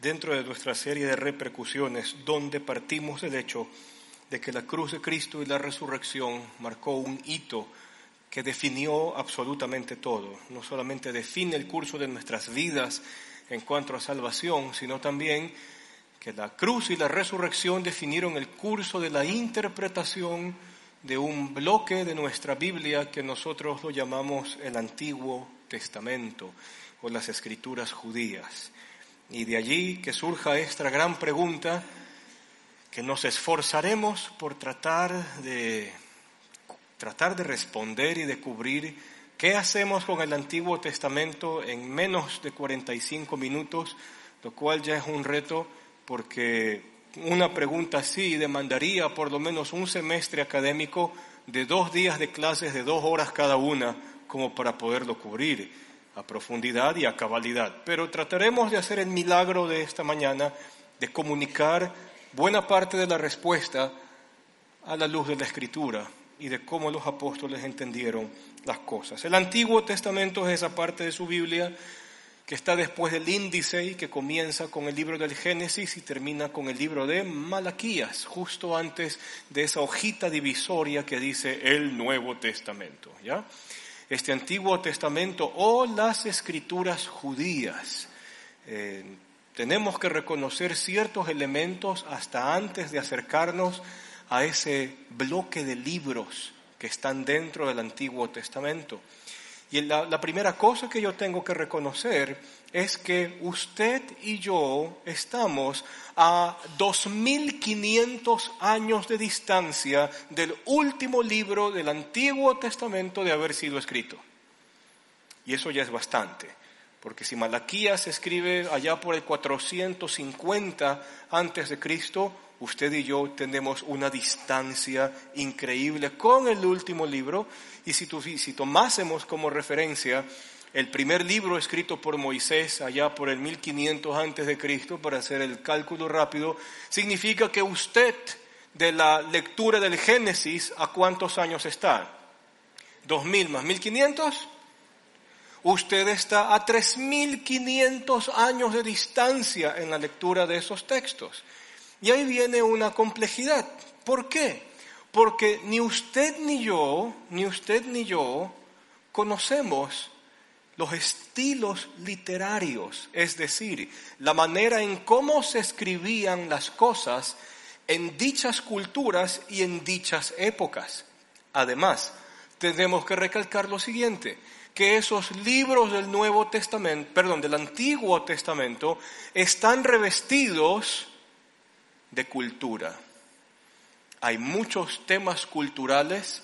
dentro de nuestra serie de repercusiones, donde partimos del hecho de que la cruz de Cristo y la resurrección marcó un hito que definió absolutamente todo. No solamente define el curso de nuestras vidas en cuanto a salvación, sino también que la cruz y la resurrección definieron el curso de la interpretación de un bloque de nuestra Biblia que nosotros lo llamamos el Antiguo Testamento o las escrituras judías. Y de allí que surja esta gran pregunta que nos esforzaremos por tratar de tratar de responder y de cubrir qué hacemos con el Antiguo Testamento en menos de 45 minutos, lo cual ya es un reto porque una pregunta así demandaría por lo menos un semestre académico de dos días de clases de dos horas cada una como para poderlo cubrir a profundidad y a cabalidad. Pero trataremos de hacer el milagro de esta mañana de comunicar buena parte de la respuesta a la luz de la Escritura y de cómo los apóstoles entendieron las cosas. El Antiguo Testamento es esa parte de su Biblia que está después del índice y que comienza con el libro del Génesis y termina con el libro de Malaquías, justo antes de esa hojita divisoria que dice el Nuevo Testamento, ¿ya? Este Antiguo Testamento o las escrituras judías. Eh, tenemos que reconocer ciertos elementos hasta antes de acercarnos a ese bloque de libros que están dentro del Antiguo Testamento. Y la, primera cosa que yo tengo que reconocer es que usted y yo estamos a 2.500 años de distancia del último libro del Antiguo Testamento de haber sido escrito. Y eso ya es bastante, porque si Malaquías se escribe allá por el 450 antes de Cristo, usted y yo tenemos una distancia increíble con el último libro y si, si tomásemos como referencia el primer libro escrito por Moisés allá por el 1500 antes de Cristo, para hacer el cálculo rápido, significa que usted de la lectura del Génesis, ¿a cuántos años está? ¿2000 más 1500? Usted está a 3500 años de distancia en la lectura de esos textos. Y ahí viene una complejidad. ¿Por qué? Porque ni usted ni yo, ni usted ni yo conocemos los estilos literarios, es decir, la manera en cómo se escribían las cosas en dichas culturas y en dichas épocas. Además, tenemos que recalcar lo siguiente, que esos libros del Nuevo Testamento, perdón, del Antiguo Testamento están revestidos de cultura. Hay muchos temas culturales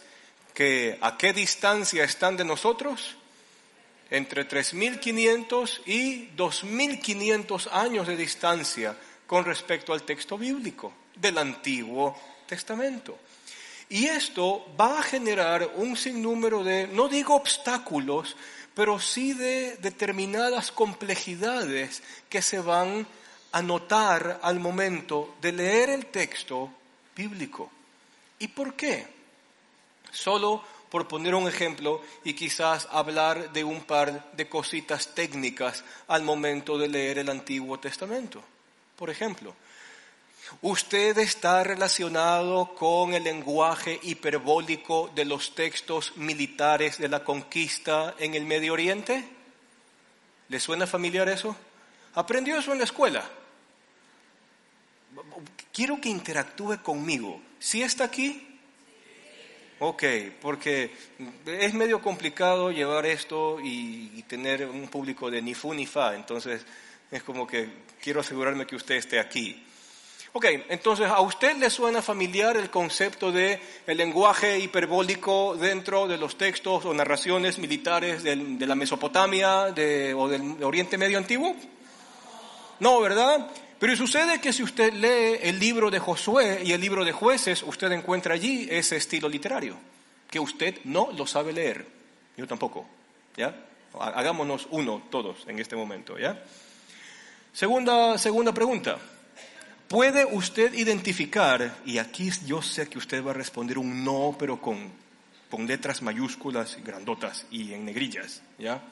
que a qué distancia están de nosotros? Entre 3.500 y 2.500 años de distancia con respecto al texto bíblico del Antiguo Testamento. Y esto va a generar un sinnúmero de, no digo obstáculos, pero sí de determinadas complejidades que se van anotar al momento de leer el texto bíblico. ¿Y por qué? Solo por poner un ejemplo y quizás hablar de un par de cositas técnicas al momento de leer el Antiguo Testamento. Por ejemplo, ¿usted está relacionado con el lenguaje hiperbólico de los textos militares de la conquista en el Medio Oriente? ¿Le suena familiar eso? ¿Aprendió eso en la escuela? Quiero que interactúe conmigo. ¿Sí está aquí? Ok, porque es medio complicado llevar esto y, tener un público de ni fu ni fa, entonces es como que quiero asegurarme que usted esté aquí. Ok, entonces a usted le suena familiar el concepto de el lenguaje hiperbólico dentro de los textos o narraciones militares de, la Mesopotamia o del Oriente Medio Antiguo? No, ¿verdad? Pero sucede que si usted lee el libro de Josué y el libro de jueces, usted encuentra allí ese estilo literario, que usted no lo sabe leer. Yo tampoco. ¿Ya? Hagámonos uno todos en este momento. ¿Ya? Segunda, segunda pregunta. ¿Puede usted identificar, y aquí yo sé que usted va a responder un no, pero con, con letras mayúsculas, grandotas y en negrillas, ¿ya?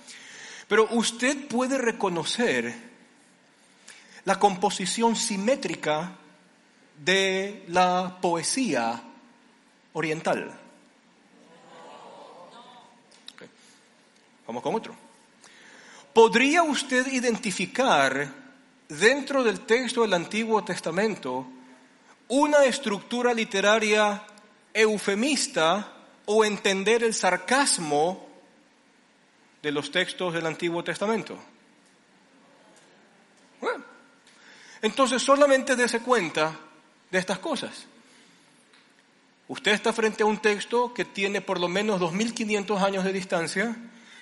Pero usted puede reconocer la composición simétrica de la poesía oriental. Vamos con otro. ¿Podría usted identificar dentro del texto del Antiguo Testamento una estructura literaria eufemista o entender el sarcasmo de los textos del Antiguo Testamento? Entonces solamente dése cuenta de estas cosas. Usted está frente a un texto que tiene por lo menos 2.500 años de distancia.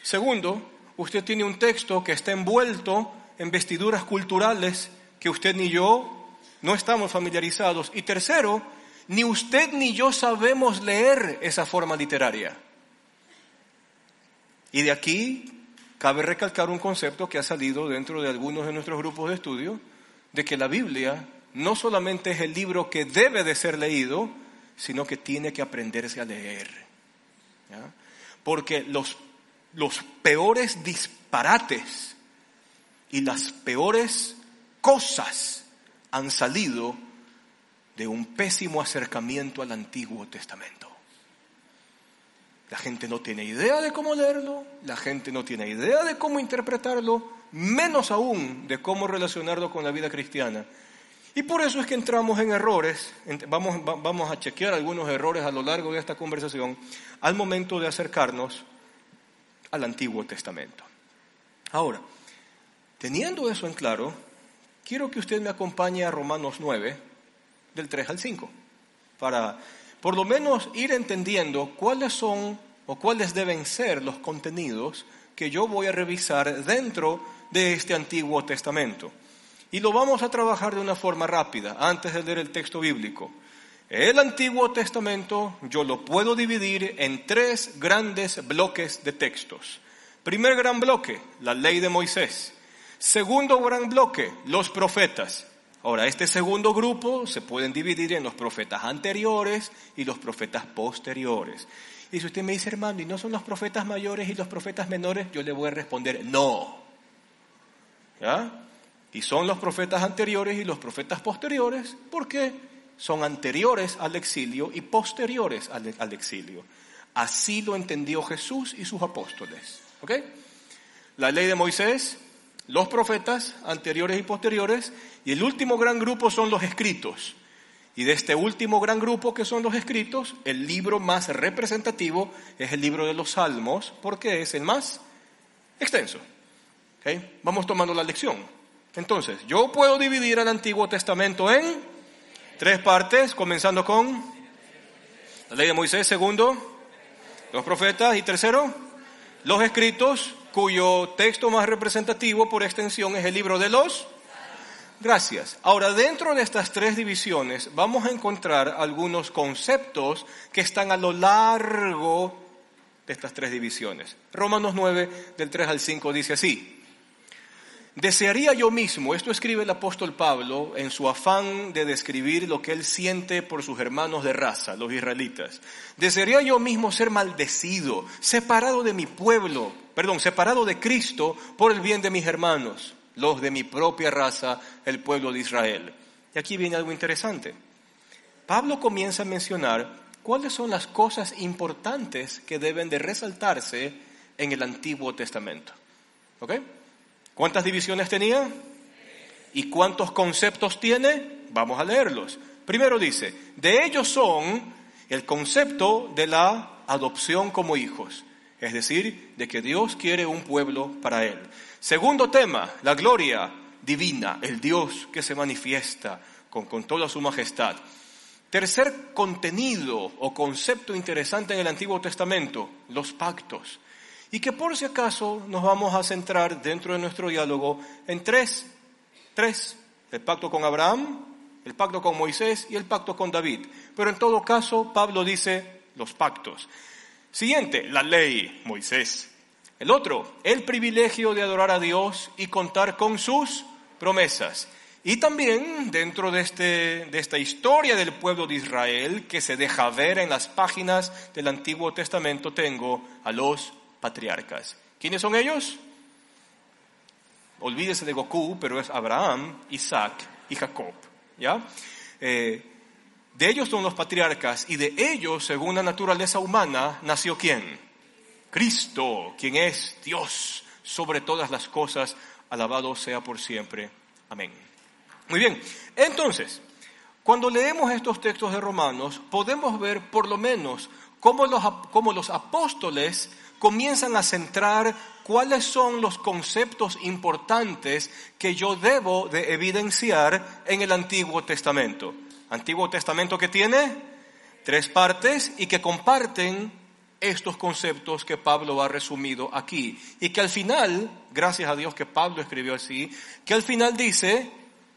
Segundo, usted tiene un texto que está envuelto en vestiduras culturales que usted ni yo no estamos familiarizados. Y tercero, ni usted ni yo sabemos leer esa forma literaria. Y de aquí cabe recalcar un concepto que ha salido dentro de algunos de nuestros grupos de estudio, de que la Biblia no solamente es el libro que debe de ser leído, sino que tiene que aprenderse a leer. Porque los, los peores disparates y las peores cosas han salido de un pésimo acercamiento al Antiguo Testamento. La gente no tiene idea de cómo leerlo, la gente no tiene idea de cómo interpretarlo, menos aún de cómo relacionarlo con la vida cristiana. Y por eso es que entramos en errores, vamos, vamos a chequear algunos errores a lo largo de esta conversación al momento de acercarnos al Antiguo Testamento. Ahora, teniendo eso en claro, quiero que usted me acompañe a Romanos 9, del 3 al 5, para por lo menos ir entendiendo cuáles son o cuáles deben ser los contenidos que yo voy a revisar dentro de este Antiguo Testamento. Y lo vamos a trabajar de una forma rápida, antes de leer el texto bíblico. El Antiguo Testamento yo lo puedo dividir en tres grandes bloques de textos. Primer gran bloque, la ley de Moisés. Segundo gran bloque, los profetas. Ahora, este segundo grupo se pueden dividir en los profetas anteriores y los profetas posteriores. Y si usted me dice, hermano, ¿y no son los profetas mayores y los profetas menores? Yo le voy a responder, no. ¿Ya? Y son los profetas anteriores y los profetas posteriores porque son anteriores al exilio y posteriores al, al exilio. Así lo entendió Jesús y sus apóstoles. ¿Ok? La ley de Moisés los profetas anteriores y posteriores, y el último gran grupo son los escritos. Y de este último gran grupo que son los escritos, el libro más representativo es el libro de los Salmos, porque es el más extenso. Vamos tomando la lección. Entonces, yo puedo dividir el Antiguo Testamento en tres partes, comenzando con la ley de Moisés, segundo, los profetas y tercero, los escritos, cuyo texto más representativo por extensión es el libro de los... Gracias. Ahora, dentro de estas tres divisiones vamos a encontrar algunos conceptos que están a lo largo de estas tres divisiones. Romanos 9, del 3 al 5, dice así. Desearía yo mismo, esto escribe el apóstol Pablo en su afán de describir lo que él siente por sus hermanos de raza, los israelitas. Desearía yo mismo ser maldecido, separado de mi pueblo, perdón, separado de Cristo por el bien de mis hermanos, los de mi propia raza, el pueblo de Israel. Y aquí viene algo interesante. Pablo comienza a mencionar cuáles son las cosas importantes que deben de resaltarse en el Antiguo Testamento. ¿Ok? ¿Cuántas divisiones tenía? ¿Y cuántos conceptos tiene? Vamos a leerlos. Primero dice, de ellos son el concepto de la adopción como hijos, es decir, de que Dios quiere un pueblo para él. Segundo tema, la gloria divina, el Dios que se manifiesta con, toda su majestad. Tercer contenido o concepto interesante en el Antiguo Testamento, los pactos y que por si acaso nos vamos a centrar dentro de nuestro diálogo en tres, tres, el pacto con Abraham, el pacto con Moisés y el pacto con David. Pero en todo caso, Pablo dice los pactos. Siguiente, la ley, Moisés. El otro, el privilegio de adorar a Dios y contar con sus promesas. Y también dentro de, este, de esta historia del pueblo de Israel que se deja ver en las páginas del Antiguo Testamento tengo a los patriarcas. ¿Quiénes son ellos? olvídese de Goku, pero es Abraham, Isaac y Jacob. ¿ya? Eh, de ellos son los patriarcas y de ellos, según la naturaleza humana, nació quién? Cristo, quien es Dios sobre todas las cosas, alabado sea por siempre. Amén. Muy bien, entonces, cuando leemos estos textos de Romanos, podemos ver por lo menos cómo los, cómo los apóstoles comienzan a centrar cuáles son los conceptos importantes que yo debo de evidenciar en el Antiguo Testamento. Antiguo Testamento que tiene tres partes y que comparten estos conceptos que Pablo ha resumido aquí. Y que al final, gracias a Dios que Pablo escribió así, que al final dice,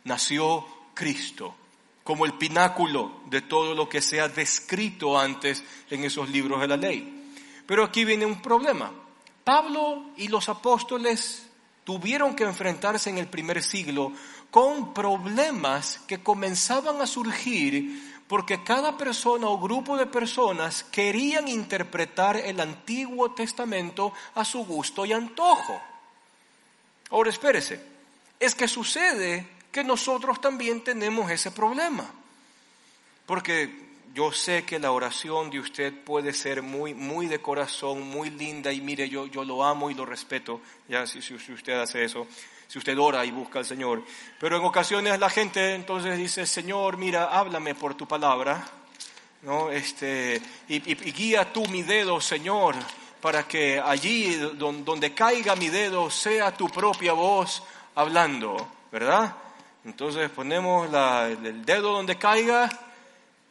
nació Cristo como el pináculo de todo lo que se ha descrito antes en esos libros de la ley. Pero aquí viene un problema. Pablo y los apóstoles tuvieron que enfrentarse en el primer siglo con problemas que comenzaban a surgir porque cada persona o grupo de personas querían interpretar el Antiguo Testamento a su gusto y antojo. Ahora espérese, es que sucede que nosotros también tenemos ese problema. Porque yo sé que la oración de usted puede ser muy, muy de corazón, muy linda y mire, yo, yo lo amo y lo respeto, ya si, si, usted hace eso, si usted ora y busca al Señor. Pero en ocasiones la gente entonces dice, Señor, mira, háblame por tu palabra, ¿no? Este, y, guía tú mi dedo, Señor, para que allí donde, caiga mi dedo sea tu propia voz hablando, ¿verdad? Entonces ponemos el dedo donde caiga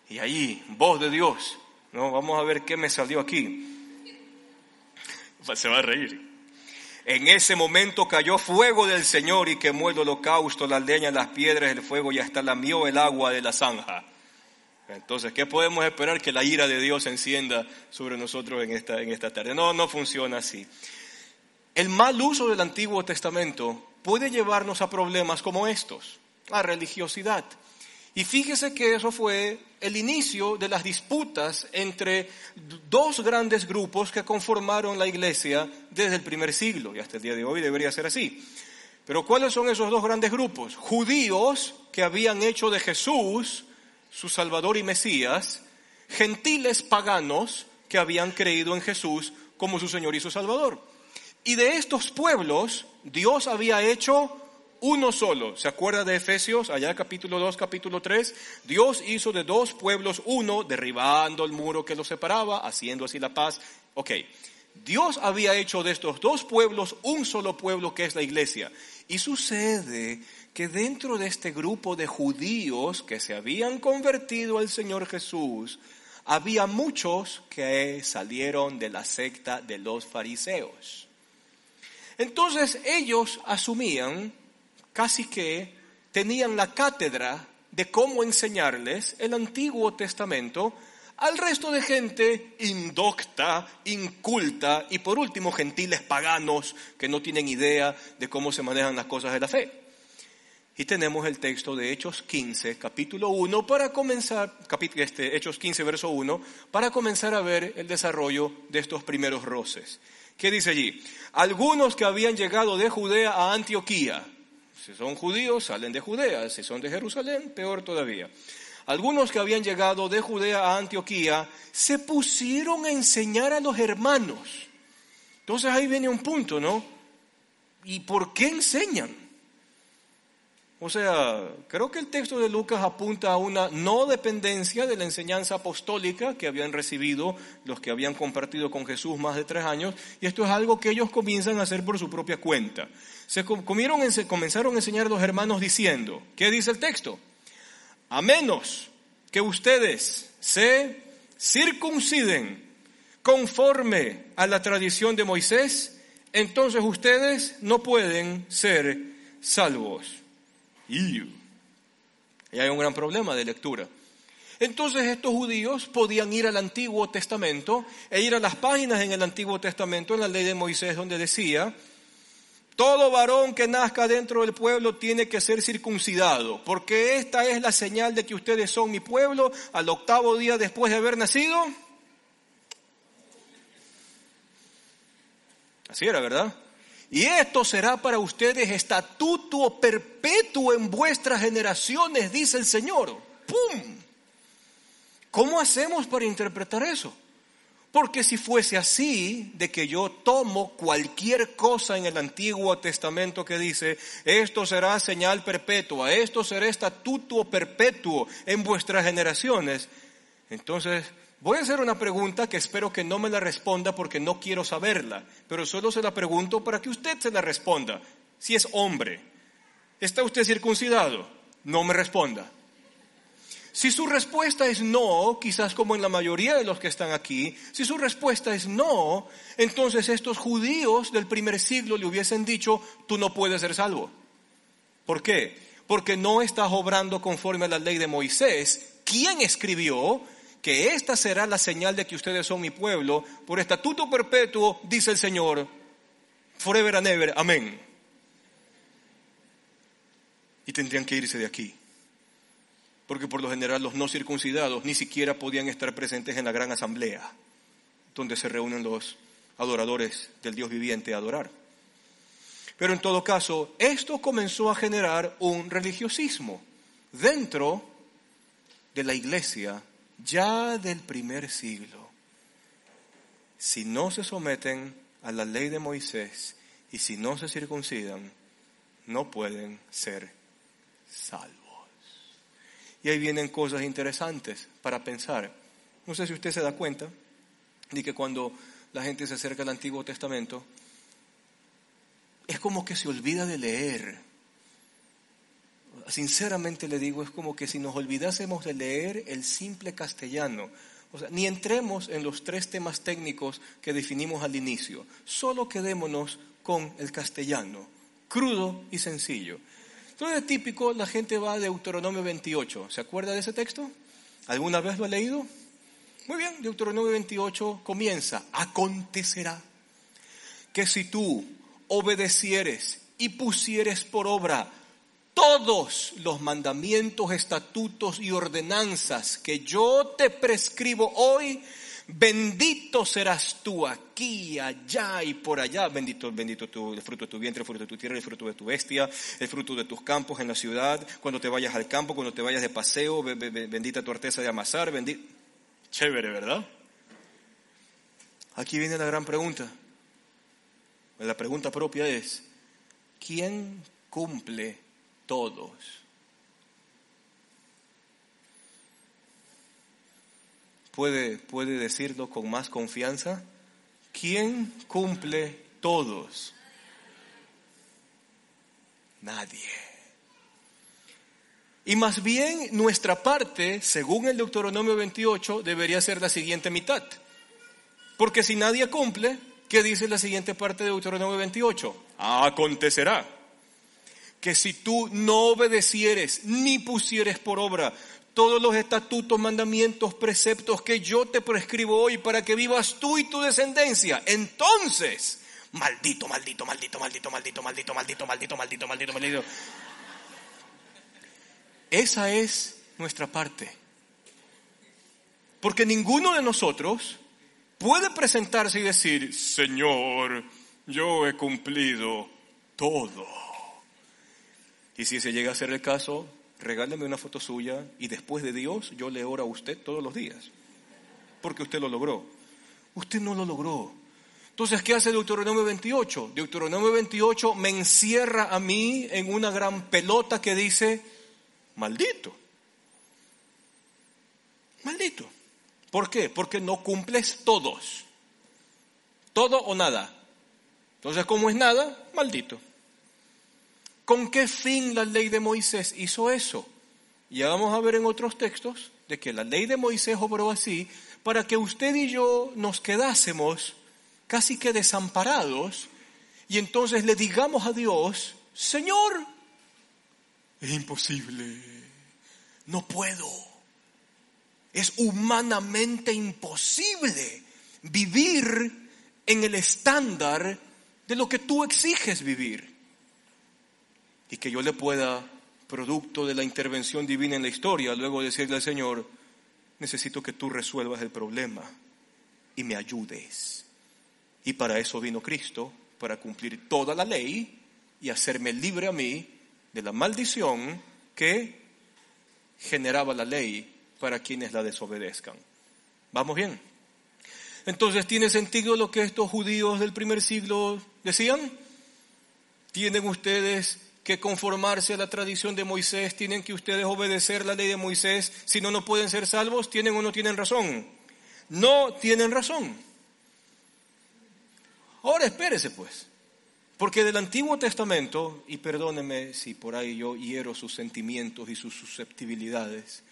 y ahí, voz de Dios. ¿no? Vamos a ver qué me salió aquí. Se va a reír. En ese momento cayó fuego del Señor y quemó el holocausto, la leña, las piedras, el fuego y hasta lamió el agua de la zanja. Entonces, ¿qué podemos esperar que la ira de Dios encienda sobre nosotros en esta, en esta tarde? No, no funciona así. El mal uso del Antiguo Testamento puede llevarnos a problemas como estos, a religiosidad. Y fíjese que eso fue el inicio de las disputas entre dos grandes grupos que conformaron la iglesia desde el primer siglo y hasta el día de hoy debería ser así. Pero ¿cuáles son esos dos grandes grupos? Judíos que habían hecho de Jesús su Salvador y Mesías, gentiles paganos que habían creído en Jesús como su Señor y su Salvador. Y de estos pueblos Dios había hecho uno solo. ¿Se acuerda de Efesios, allá capítulo 2, capítulo 3? Dios hizo de dos pueblos uno, derribando el muro que los separaba, haciendo así la paz. Ok, Dios había hecho de estos dos pueblos un solo pueblo que es la iglesia. Y sucede que dentro de este grupo de judíos que se habían convertido al Señor Jesús, había muchos que salieron de la secta de los fariseos. Entonces ellos asumían casi que tenían la cátedra de cómo enseñarles el Antiguo Testamento al resto de gente indocta, inculta y por último gentiles paganos que no tienen idea de cómo se manejan las cosas de la fe. Y tenemos el texto de Hechos 15, capítulo 1, para comenzar, este, Hechos 15, verso 1, para comenzar a ver el desarrollo de estos primeros roces. ¿Qué dice allí? Algunos que habían llegado de Judea a Antioquía, si son judíos, salen de Judea. Si son de Jerusalén, peor todavía. Algunos que habían llegado de Judea a Antioquía se pusieron a enseñar a los hermanos. Entonces ahí viene un punto, ¿no? ¿Y por qué enseñan? O sea, creo que el texto de Lucas apunta a una no dependencia de la enseñanza apostólica que habían recibido los que habían compartido con Jesús más de tres años, y esto es algo que ellos comienzan a hacer por su propia cuenta. Se comieron, comenzaron a enseñar a los hermanos diciendo, ¿qué dice el texto? A menos que ustedes se circunciden conforme a la tradición de Moisés, entonces ustedes no pueden ser salvos. Y hay un gran problema de lectura. Entonces estos judíos podían ir al Antiguo Testamento e ir a las páginas en el Antiguo Testamento, en la ley de Moisés, donde decía, todo varón que nazca dentro del pueblo tiene que ser circuncidado, porque esta es la señal de que ustedes son mi pueblo al octavo día después de haber nacido. Así era, ¿verdad? Y esto será para ustedes estatuto perpetuo en vuestras generaciones, dice el Señor. ¡Pum! ¿Cómo hacemos para interpretar eso? Porque si fuese así, de que yo tomo cualquier cosa en el Antiguo Testamento que dice, esto será señal perpetua, esto será estatuto perpetuo en vuestras generaciones, entonces voy a hacer una pregunta que espero que no me la responda porque no quiero saberla, pero solo se la pregunto para que usted se la responda. Si es hombre, ¿está usted circuncidado? No me responda. Si su respuesta es no, quizás como en la mayoría de los que están aquí, si su respuesta es no, entonces estos judíos del primer siglo le hubiesen dicho, tú no puedes ser salvo. ¿Por qué? Porque no estás obrando conforme a la ley de Moisés. ¿Quién escribió que esta será la señal de que ustedes son mi pueblo? Por estatuto perpetuo, dice el Señor, forever and ever, amén. Y tendrían que irse de aquí porque por lo general los no circuncidados ni siquiera podían estar presentes en la gran asamblea, donde se reúnen los adoradores del Dios viviente a adorar. Pero en todo caso, esto comenzó a generar un religiosismo dentro de la iglesia ya del primer siglo. Si no se someten a la ley de Moisés y si no se circuncidan, no pueden ser salvos. Y ahí vienen cosas interesantes para pensar. No sé si usted se da cuenta de que cuando la gente se acerca al Antiguo Testamento, es como que se olvida de leer. Sinceramente le digo, es como que si nos olvidásemos de leer el simple castellano. O sea, ni entremos en los tres temas técnicos que definimos al inicio, solo quedémonos con el castellano, crudo y sencillo. Entonces es típico, la gente va a Deuteronomio 28. ¿Se acuerda de ese texto? ¿Alguna vez lo ha leído? Muy bien, Deuteronomio 28 comienza. Acontecerá que si tú obedecieres y pusieres por obra todos los mandamientos, estatutos y ordenanzas que yo te prescribo hoy, Bendito serás tú aquí, allá y por allá. Bendito, bendito el fruto de tu vientre, el fruto de tu tierra, el fruto de tu bestia, el fruto de tus campos en la ciudad. Cuando te vayas al campo, cuando te vayas de paseo, bendita tu arteza de amasar. Bendito. Chévere, ¿verdad? Aquí viene la gran pregunta. La pregunta propia es, ¿quién cumple todos puede, puede decirlo con más confianza? ¿Quién cumple todos? Nadie. Y más bien nuestra parte, según el Deuteronomio 28, debería ser la siguiente mitad. Porque si nadie cumple, ¿qué dice la siguiente parte de Deuteronomio 28? Acontecerá que si tú no obedecieres ni pusieres por obra todos los estatutos, mandamientos, preceptos que yo te prescribo hoy para que vivas tú y tu descendencia. Entonces, maldito, maldito, maldito, maldito, maldito, maldito, maldito, maldito, maldito, maldito, maldito. Esa es nuestra parte. Porque ninguno de nosotros puede presentarse y decir, Señor, yo he cumplido todo. Y si se llega a ser el caso, regáleme una foto suya y después de Dios yo le oro a usted todos los días. Porque usted lo logró. Usted no lo logró. Entonces, ¿qué hace Deuteronomio 28? Deuteronomio 28 me encierra a mí en una gran pelota que dice, maldito. Maldito. ¿Por qué? Porque no cumples todos. Todo o nada. Entonces, como es nada, maldito. ¿Con qué fin la ley de Moisés hizo eso? Ya vamos a ver en otros textos de que la ley de Moisés obró así para que usted y yo nos quedásemos casi que desamparados y entonces le digamos a Dios, Señor, es imposible, no puedo, es humanamente imposible vivir en el estándar de lo que tú exiges vivir y que yo le pueda, producto de la intervención divina en la historia, luego decirle al Señor, necesito que tú resuelvas el problema y me ayudes. Y para eso vino Cristo, para cumplir toda la ley y hacerme libre a mí de la maldición que generaba la ley para quienes la desobedezcan. ¿Vamos bien? Entonces, ¿tiene sentido lo que estos judíos del primer siglo decían? ¿Tienen ustedes que conformarse a la tradición de Moisés? ¿Tienen que ustedes obedecer la ley de Moisés? Si no, no pueden ser salvos. ¿Tienen o no tienen razón? No tienen razón. Ahora espérese pues. Porque del Antiguo Testamento, y perdóneme si por ahí yo hiero sus sentimientos y sus susceptibilidades,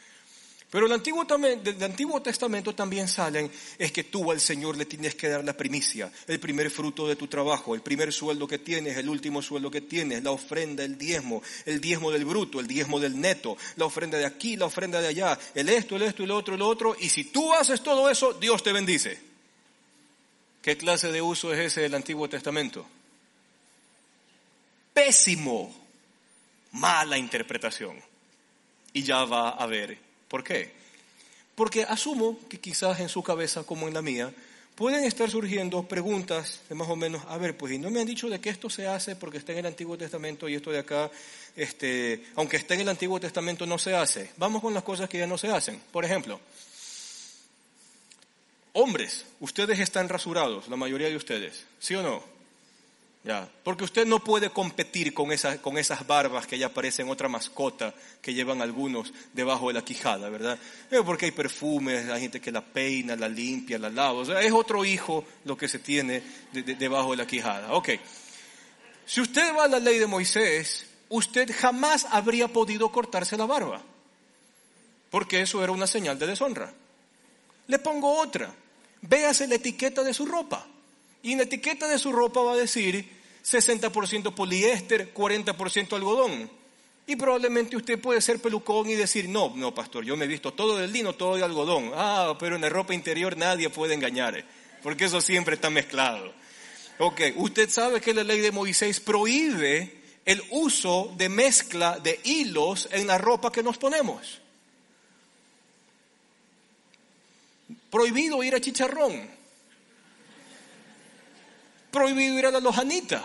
pero del Antiguo, del Antiguo Testamento también salen, es que tú al Señor le tienes que dar la primicia, el primer fruto de tu trabajo, el primer sueldo que tienes, el último sueldo que tienes, la ofrenda, el diezmo, el diezmo del bruto, el diezmo del neto, la ofrenda de aquí, la ofrenda de allá, el esto, el esto, el otro, el otro, y si tú haces todo eso, Dios te bendice. ¿Qué clase de uso es ese del Antiguo Testamento? Pésimo, mala interpretación. Y ya va a ver ¿Por qué? Porque asumo que quizás en su cabeza, como en la mía, pueden estar surgiendo preguntas de más o menos, a ver, pues, y no me han dicho de que esto se hace porque está en el Antiguo Testamento y esto de acá, este, aunque está en el Antiguo Testamento, no se hace. Vamos con las cosas que ya no se hacen. Por ejemplo, hombres, ustedes están rasurados, la mayoría de ustedes, ¿sí o no? Ya, porque usted no puede competir con, con esas barbas que ya parecen otra mascota que llevan algunos debajo de la quijada, ¿verdad? Eh, porque hay perfumes, hay gente que la peina, la limpia, la lava. O sea, es otro hijo lo que se tiene debajo de la quijada. Ok. Si usted va a la ley de Moisés, usted jamás habría podido cortarse la barba. Porque eso era una señal de deshonra. Le pongo otra. Véase la etiqueta de su ropa. Y en la etiqueta de su ropa va a decir 60% poliéster, 40% algodón. Y probablemente usted puede ser pelucón y decir, no, no, pastor, yo me he visto todo de lino, todo de algodón. Ah, pero en la ropa interior nadie puede engañar, porque eso siempre está mezclado. Ok, usted sabe que la ley de Moisés prohíbe el uso de mezcla de hilos en la ropa que nos ponemos. Prohibido ir a chicharrón prohibido ir a la lojanita,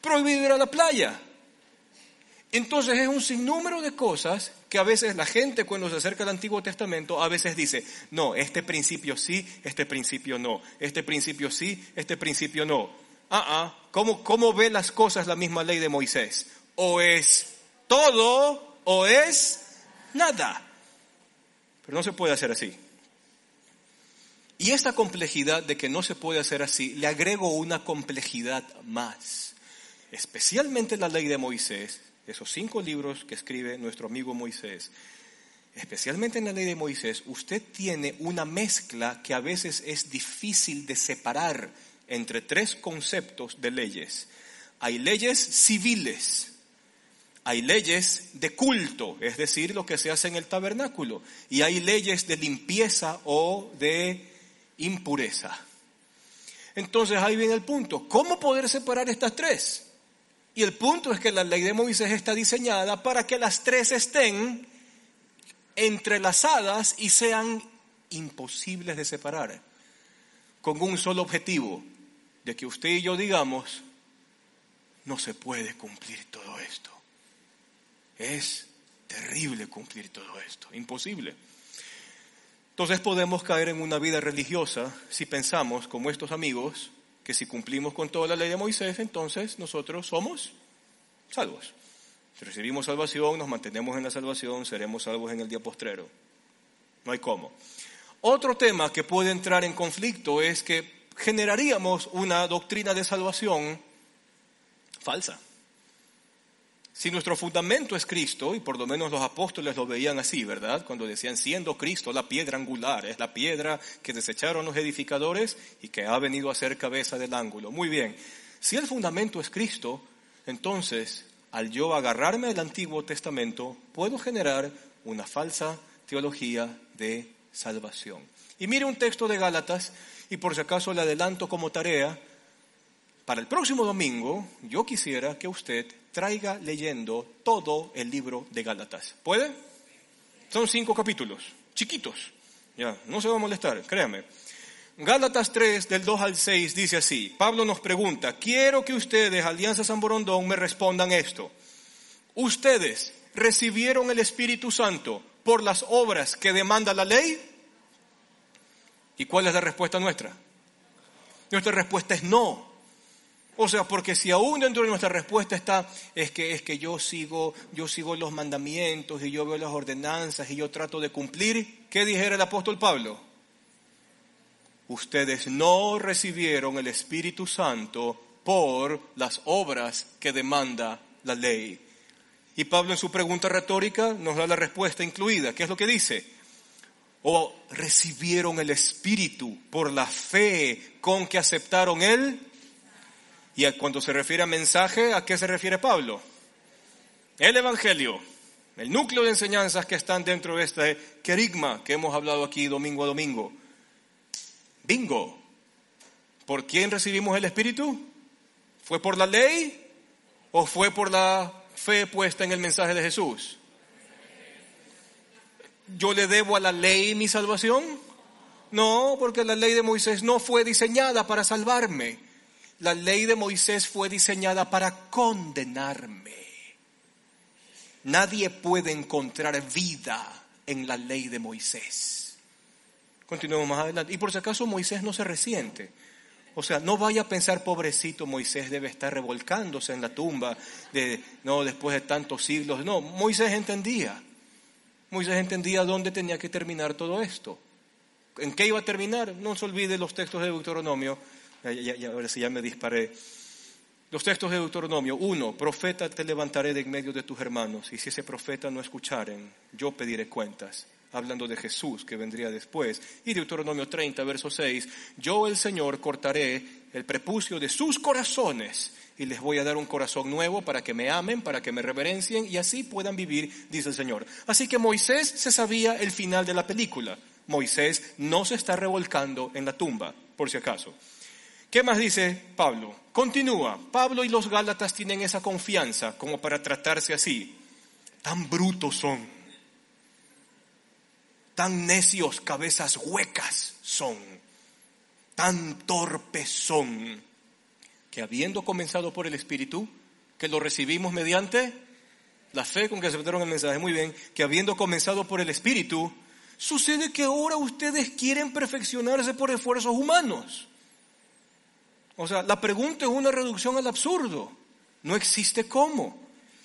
prohibido ir a la playa. Entonces es un sinnúmero de cosas que a veces la gente cuando se acerca al Antiguo Testamento a veces dice, no, este principio sí, este principio no, este principio sí, este principio no. Ah, ah, ¿cómo, cómo ve las cosas la misma ley de Moisés? O es todo o es nada. Pero no se puede hacer así. Y esta complejidad de que no se puede hacer así, le agrego una complejidad más. Especialmente la ley de Moisés, esos cinco libros que escribe nuestro amigo Moisés, especialmente en la ley de Moisés, usted tiene una mezcla que a veces es difícil de separar entre tres conceptos de leyes. Hay leyes civiles, hay leyes de culto, es decir, lo que se hace en el tabernáculo, y hay leyes de limpieza o de impureza. Entonces ahí viene el punto. ¿Cómo poder separar estas tres? Y el punto es que la ley de Moisés está diseñada para que las tres estén entrelazadas y sean imposibles de separar, con un solo objetivo, de que usted y yo digamos, no se puede cumplir todo esto. Es terrible cumplir todo esto, imposible. Entonces podemos caer en una vida religiosa si pensamos, como estos amigos, que si cumplimos con toda la ley de Moisés, entonces nosotros somos salvos. Si recibimos salvación, nos mantenemos en la salvación, seremos salvos en el día postrero. No hay cómo. Otro tema que puede entrar en conflicto es que generaríamos una doctrina de salvación falsa. Si nuestro fundamento es Cristo, y por lo menos los apóstoles lo veían así, ¿verdad? Cuando decían, siendo Cristo la piedra angular, es la piedra que desecharon los edificadores y que ha venido a ser cabeza del ángulo. Muy bien, si el fundamento es Cristo, entonces, al yo agarrarme al Antiguo Testamento, puedo generar una falsa teología de salvación. Y mire un texto de Gálatas, y por si acaso le adelanto como tarea, para el próximo domingo yo quisiera que usted traiga leyendo todo el libro de Gálatas. ¿Puede? Son cinco capítulos, chiquitos. Ya, no se va a molestar, créame. Gálatas 3, del 2 al 6, dice así. Pablo nos pregunta, quiero que ustedes, Alianza San Borondón, me respondan esto. ¿Ustedes recibieron el Espíritu Santo por las obras que demanda la ley? ¿Y cuál es la respuesta nuestra? Nuestra respuesta es no. O sea, porque si aún dentro de nuestra respuesta está, es que, es que yo sigo, yo sigo los mandamientos y yo veo las ordenanzas y yo trato de cumplir, ¿qué dijera el apóstol Pablo? ustedes no recibieron el Espíritu Santo por las obras que demanda la ley. Y Pablo en su pregunta retórica nos da la respuesta incluida. ¿Qué es lo que dice? O recibieron el Espíritu por la fe con que aceptaron Él. Y cuando se refiere a mensaje, ¿a qué se refiere Pablo? El Evangelio, el núcleo de enseñanzas que están dentro de este querigma que hemos hablado aquí domingo a domingo. Bingo. ¿Por quién recibimos el Espíritu? ¿Fue por la ley o fue por la fe puesta en el mensaje de Jesús? ¿Yo le debo a la ley mi salvación? No, porque la ley de Moisés no fue diseñada para salvarme. La ley de Moisés fue diseñada para condenarme. Nadie puede encontrar vida en la ley de Moisés. Continuemos más adelante. Y por si acaso Moisés no se resiente. O sea, no vaya a pensar, pobrecito, Moisés debe estar revolcándose en la tumba de, no, después de tantos siglos. No, Moisés entendía. Moisés entendía dónde tenía que terminar todo esto. ¿En qué iba a terminar? No se olvide los textos de Deuteronomio. Ya, ya, ahora sí ya me disparé. Los textos de Deuteronomio. Uno, profeta te levantaré de en medio de tus hermanos. Y si ese profeta no escucharen, yo pediré cuentas hablando de Jesús que vendría después. Y Deuteronomio 30, verso 6, yo el Señor cortaré el prepucio de sus corazones y les voy a dar un corazón nuevo para que me amen, para que me reverencien y así puedan vivir, dice el Señor. Así que Moisés se sabía el final de la película. Moisés no se está revolcando en la tumba, por si acaso. ¿Qué más dice Pablo? Continúa. Pablo y los Gálatas tienen esa confianza como para tratarse así. Tan brutos son tan necios, cabezas huecas son, tan torpes son, que habiendo comenzado por el Espíritu, que lo recibimos mediante la fe con que aceptaron el mensaje, muy bien, que habiendo comenzado por el Espíritu, sucede que ahora ustedes quieren perfeccionarse por esfuerzos humanos. O sea, la pregunta es una reducción al absurdo. No existe cómo.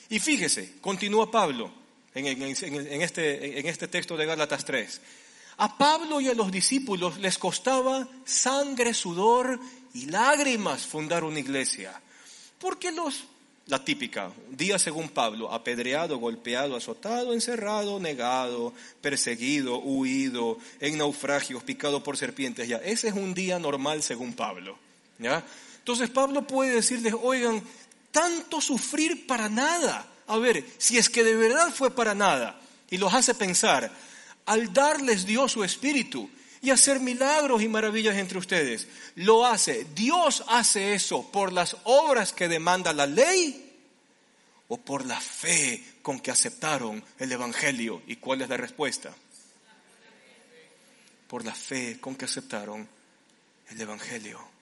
Y fíjese, continúa Pablo, en, este, en este texto de Gálatas 3. A Pablo y a los discípulos les costaba sangre, sudor y lágrimas fundar una iglesia. Porque los, la típica, día según Pablo, apedreado, golpeado, azotado, encerrado, negado, perseguido, huido, en naufragios, picado por serpientes, ya. Ese es un día normal según Pablo. Entonces Pablo puede decirles, oigan, tanto sufrir para nada a ver, si es que de verdad fue para nada y los hace pensar, al darles Dios su espíritu y hacer milagros y maravillas entre ustedes, lo hace, Dios hace eso por las obras que demanda la ley o por la fe con que aceptaron el Evangelio. ¿Y cuál es la respuesta? Por la fe con que aceptaron el Evangelio.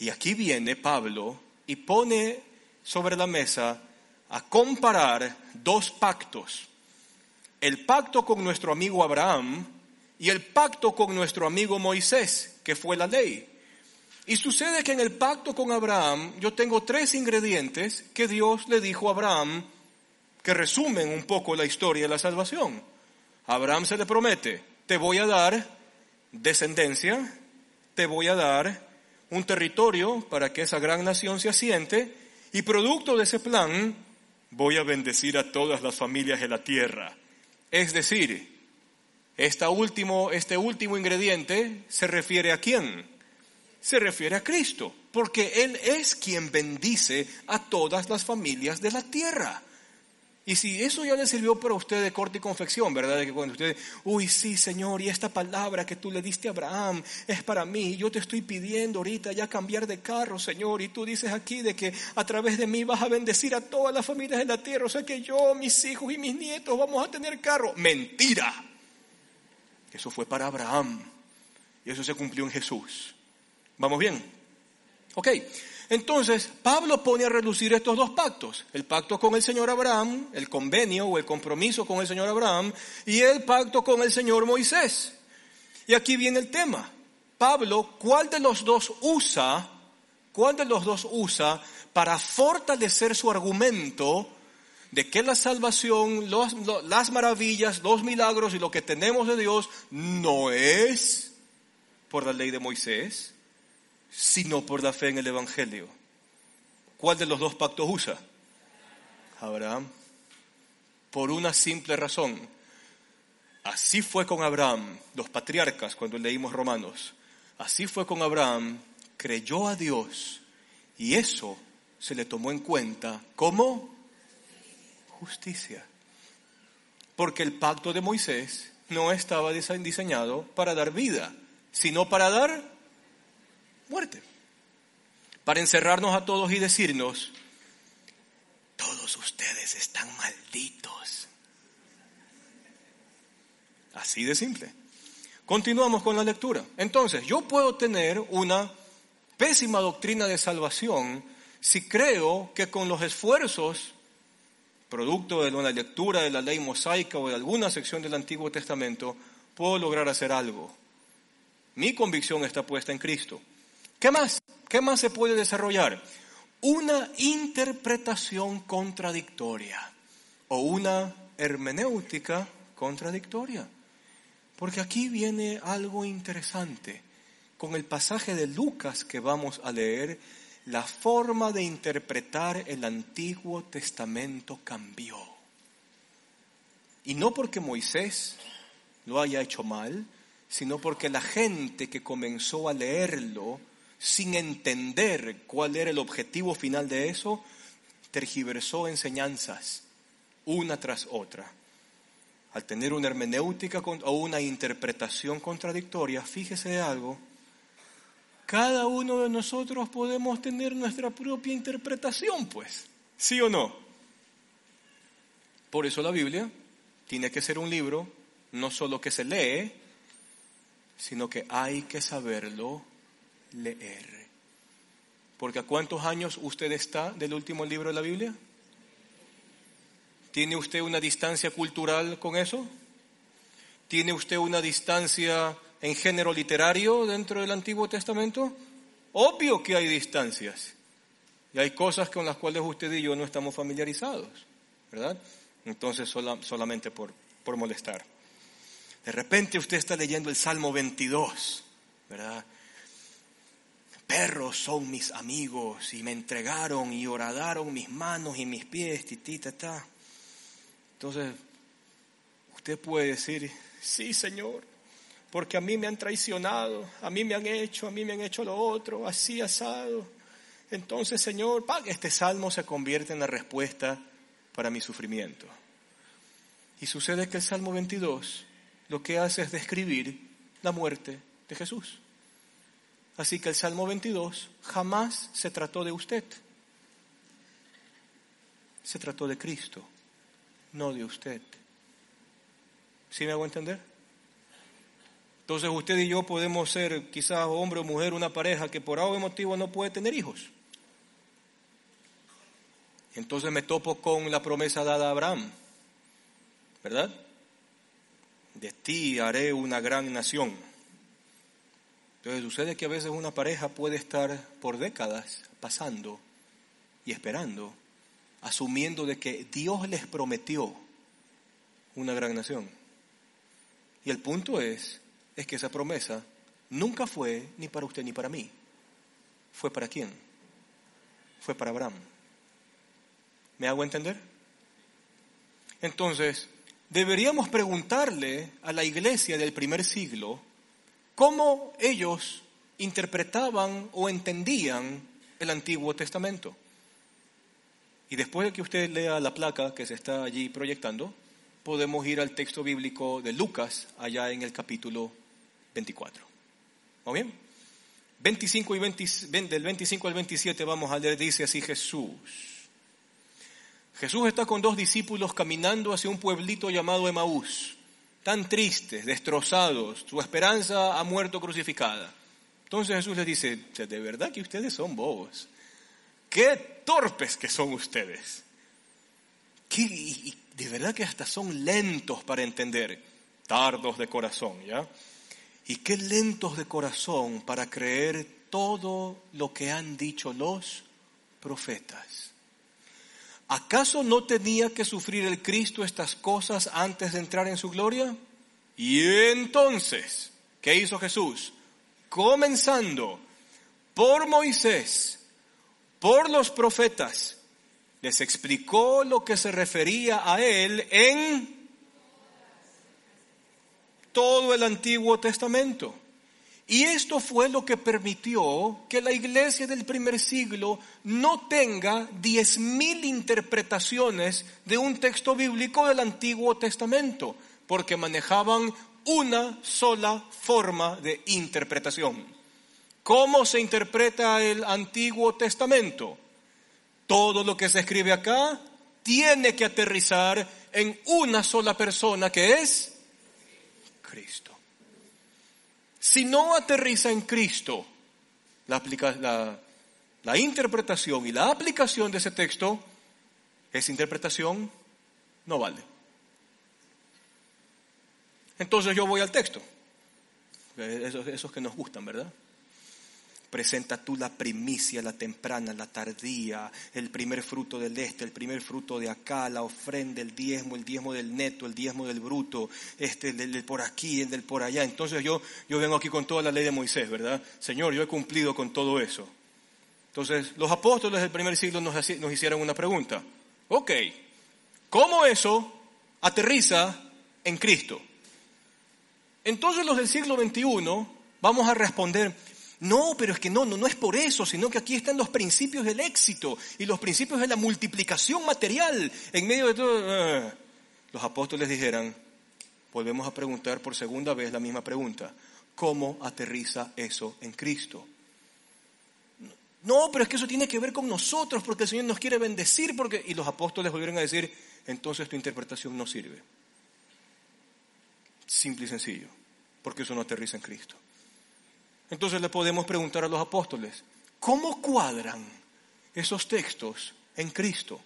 Y aquí viene Pablo y pone sobre la mesa a comparar dos pactos. El pacto con nuestro amigo Abraham y el pacto con nuestro amigo Moisés, que fue la ley. Y sucede que en el pacto con Abraham yo tengo tres ingredientes que Dios le dijo a Abraham que resumen un poco la historia de la salvación. A Abraham se le promete, te voy a dar descendencia, te voy a dar un territorio para que esa gran nación se asiente y producto de ese plan voy a bendecir a todas las familias de la tierra. Es decir, último, este último ingrediente se refiere a quién? Se refiere a Cristo, porque Él es quien bendice a todas las familias de la tierra. Y si eso ya le sirvió para usted de corte y confección, ¿verdad? De que cuando usted, uy, sí, Señor, y esta palabra que tú le diste a Abraham es para mí, yo te estoy pidiendo ahorita ya cambiar de carro, Señor, y tú dices aquí de que a través de mí vas a bendecir a todas las familias de la tierra, o sea que yo, mis hijos y mis nietos vamos a tener carro. Mentira. Eso fue para Abraham. Y eso se cumplió en Jesús. ¿Vamos bien? Ok. Entonces, Pablo pone a reducir estos dos pactos, el pacto con el Señor Abraham, el convenio o el compromiso con el Señor Abraham, y el pacto con el Señor Moisés. Y aquí viene el tema. Pablo, ¿cuál de los dos usa? ¿Cuál de los dos usa para fortalecer su argumento de que la salvación, las maravillas, los milagros y lo que tenemos de Dios no es por la ley de Moisés, sino por la fe en el Evangelio. ¿Cuál de los dos pactos usa? Abraham. Por una simple razón. Así fue con Abraham, los patriarcas, cuando leímos Romanos. Así fue con Abraham, creyó a Dios y eso se le tomó en cuenta como justicia. Porque el pacto de Moisés no estaba diseñado para dar vida, sino para dar muerte. Para encerrarnos a todos y decirnos, todos ustedes están malditos. Así de simple. Continuamos con la lectura. Entonces, yo puedo tener una pésima doctrina de salvación si creo que con los esfuerzos, producto de una lectura de la ley mosaica o de alguna sección del Antiguo Testamento, puedo lograr hacer algo. Mi convicción está puesta en Cristo. ¿Qué más? ¿Qué más se puede desarrollar? Una interpretación contradictoria o una hermenéutica contradictoria. Porque aquí viene algo interesante. Con el pasaje de Lucas que vamos a leer, la forma de interpretar el Antiguo Testamento cambió. Y no porque Moisés lo haya hecho mal, sino porque la gente que comenzó a leerlo sin entender cuál era el objetivo final de eso, tergiversó enseñanzas una tras otra. Al tener una hermenéutica o una interpretación contradictoria, fíjese de algo, cada uno de nosotros podemos tener nuestra propia interpretación, pues, ¿sí o no? Por eso la Biblia tiene que ser un libro no solo que se lee, sino que hay que saberlo leer. Porque ¿a cuántos años usted está del último libro de la Biblia? ¿Tiene usted una distancia cultural con eso? ¿Tiene usted una distancia en género literario dentro del Antiguo Testamento? Obvio que hay distancias. Y hay cosas con las cuales usted y yo no estamos familiarizados, ¿verdad? Entonces solamente por, por molestar. De repente usted está leyendo el Salmo 22, ¿verdad? Perros son mis amigos y me entregaron y horadaron mis manos y mis pies, titita, ta. Entonces, usted puede decir, sí, Señor, porque a mí me han traicionado, a mí me han hecho, a mí me han hecho lo otro, así asado. Entonces, Señor, este salmo se convierte en la respuesta para mi sufrimiento. Y sucede que el Salmo 22 lo que hace es describir la muerte de Jesús. Así que el Salmo 22 jamás se trató de usted. Se trató de Cristo, no de usted. ¿Sí me hago entender? Entonces usted y yo podemos ser quizás hombre o mujer, una pareja que por algún motivo no puede tener hijos. Entonces me topo con la promesa dada a Abraham, ¿verdad? De ti haré una gran nación. Entonces sucede que a veces una pareja puede estar por décadas pasando y esperando, asumiendo de que Dios les prometió una gran nación. Y el punto es, es que esa promesa nunca fue ni para usted ni para mí. ¿Fue para quién? Fue para Abraham. ¿Me hago entender? Entonces, deberíamos preguntarle a la iglesia del primer siglo, cómo ellos interpretaban o entendían el Antiguo Testamento. Y después de que usted lea la placa que se está allí proyectando, podemos ir al texto bíblico de Lucas, allá en el capítulo 24. ¿Muy bien? 25 y del 25 al 27 vamos a leer, dice así Jesús. Jesús está con dos discípulos caminando hacia un pueblito llamado Emaús tan tristes, destrozados, su esperanza ha muerto crucificada. Entonces Jesús les dice, de verdad que ustedes son bobos. Qué torpes que son ustedes. de verdad que hasta son lentos para entender, tardos de corazón, ¿ya? Y qué lentos de corazón para creer todo lo que han dicho los profetas. ¿Acaso no tenía que sufrir el Cristo estas cosas antes de entrar en su gloria? Y entonces, ¿qué hizo Jesús? Comenzando por Moisés, por los profetas, les explicó lo que se refería a él en todo el Antiguo Testamento. Y esto fue lo que permitió que la iglesia del primer siglo no tenga diez mil interpretaciones de un texto bíblico del Antiguo Testamento, porque manejaban una sola forma de interpretación. ¿Cómo se interpreta el Antiguo Testamento? Todo lo que se escribe acá tiene que aterrizar en una sola persona que es Cristo. Si no aterriza en Cristo la, interpretación y la aplicación de ese texto, esa interpretación no vale. Entonces yo voy al texto, esos, esos que nos gustan, ¿verdad? Presenta tú la primicia, la temprana, la tardía, el primer fruto del este, el primer fruto de acá, la ofrenda, el diezmo, el diezmo del neto, el diezmo del bruto, este, el del por aquí, el del por allá. Entonces yo, yo vengo aquí con toda la ley de Moisés, ¿verdad? Señor, yo he cumplido con todo eso. Entonces los apóstoles del primer siglo nos, nos hicieron una pregunta. Ok, ¿cómo eso aterriza en Cristo? Entonces los del siglo XXI vamos a responder, no, pero es que no, no, no es por eso, sino que aquí están los principios del éxito y los principios de la multiplicación material en medio de todo. Eh, los apóstoles dijeran, volvemos a preguntar por segunda vez la misma pregunta, ¿cómo aterriza eso en Cristo? No, pero es que eso tiene que ver con nosotros porque el Señor nos quiere bendecir porque... Y los apóstoles volvieron a decir, entonces tu interpretación no sirve. Simple y sencillo, porque eso no aterriza en Cristo. Entonces le podemos preguntar a los apóstoles, ¿cómo cuadran esos textos en Cristo?